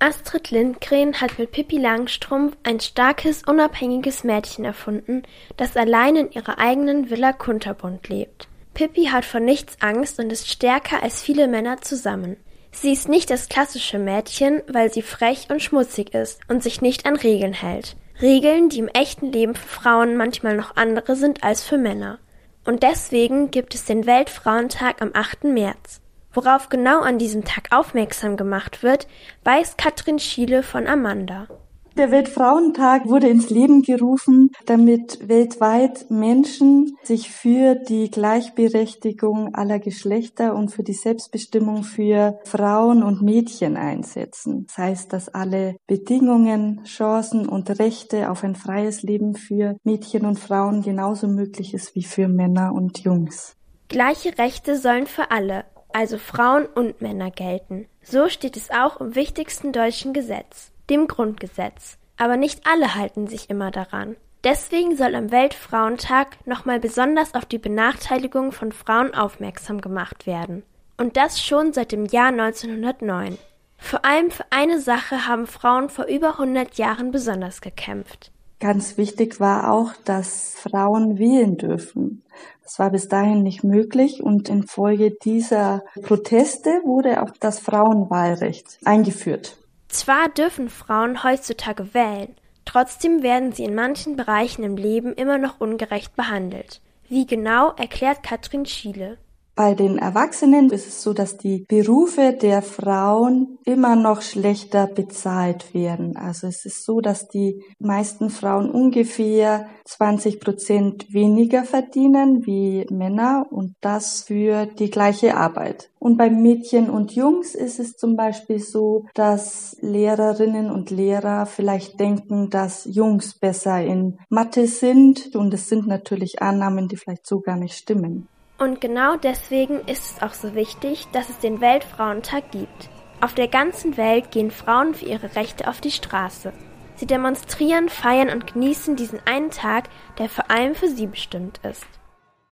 Astrid Lindgren hat mit Pippi Langstrumpf ein starkes, unabhängiges Mädchen erfunden, das allein in ihrer eigenen Villa Kunterbund lebt. Pippi hat vor nichts Angst und ist stärker als viele Männer zusammen. Sie ist nicht das klassische Mädchen, weil sie frech und schmutzig ist und sich nicht an Regeln hält. Regeln, die im echten Leben für Frauen manchmal noch andere sind als für Männer. Und deswegen gibt es den Weltfrauentag am 8. März. Worauf genau an diesem Tag aufmerksam gemacht wird, weiß Katrin Schiele von Amanda. Der Weltfrauentag wurde ins Leben gerufen, damit weltweit Menschen sich für die Gleichberechtigung aller Geschlechter und für die Selbstbestimmung für Frauen und Mädchen einsetzen. Das heißt, dass alle Bedingungen, Chancen und Rechte auf ein freies Leben für Mädchen und Frauen genauso möglich ist wie für Männer und Jungs. Gleiche Rechte sollen für alle, also Frauen und Männer gelten. So steht es auch im wichtigsten deutschen Gesetz, dem Grundgesetz. Aber nicht alle halten sich immer daran. Deswegen soll am Weltfrauentag nochmal besonders auf die Benachteiligung von Frauen aufmerksam gemacht werden. Und das schon seit dem Jahr 1909. Vor allem für eine Sache haben Frauen vor über 100 Jahren besonders gekämpft. Ganz wichtig war auch, dass Frauen wählen dürfen. Das war bis dahin nicht möglich und infolge dieser Proteste wurde auch das Frauenwahlrecht eingeführt. Zwar dürfen Frauen heutzutage wählen, trotzdem werden sie in manchen Bereichen im Leben immer noch ungerecht behandelt. Wie genau erklärt Katrin Schiele. Bei den Erwachsenen ist es so, dass die Berufe der Frauen immer noch schlechter bezahlt werden. Also es ist so, dass die meisten Frauen ungefähr 20 Prozent weniger verdienen wie Männer und das für die gleiche Arbeit. Und bei Mädchen und Jungs ist es zum Beispiel so, dass Lehrerinnen und Lehrer vielleicht denken, dass Jungs besser in Mathe sind und es sind natürlich Annahmen, die vielleicht so gar nicht stimmen. Und genau deswegen ist es auch so wichtig, dass es den Weltfrauentag gibt. Auf der ganzen Welt gehen Frauen für ihre Rechte auf die Straße. Sie demonstrieren, feiern und genießen diesen einen Tag, der vor allem für sie bestimmt ist.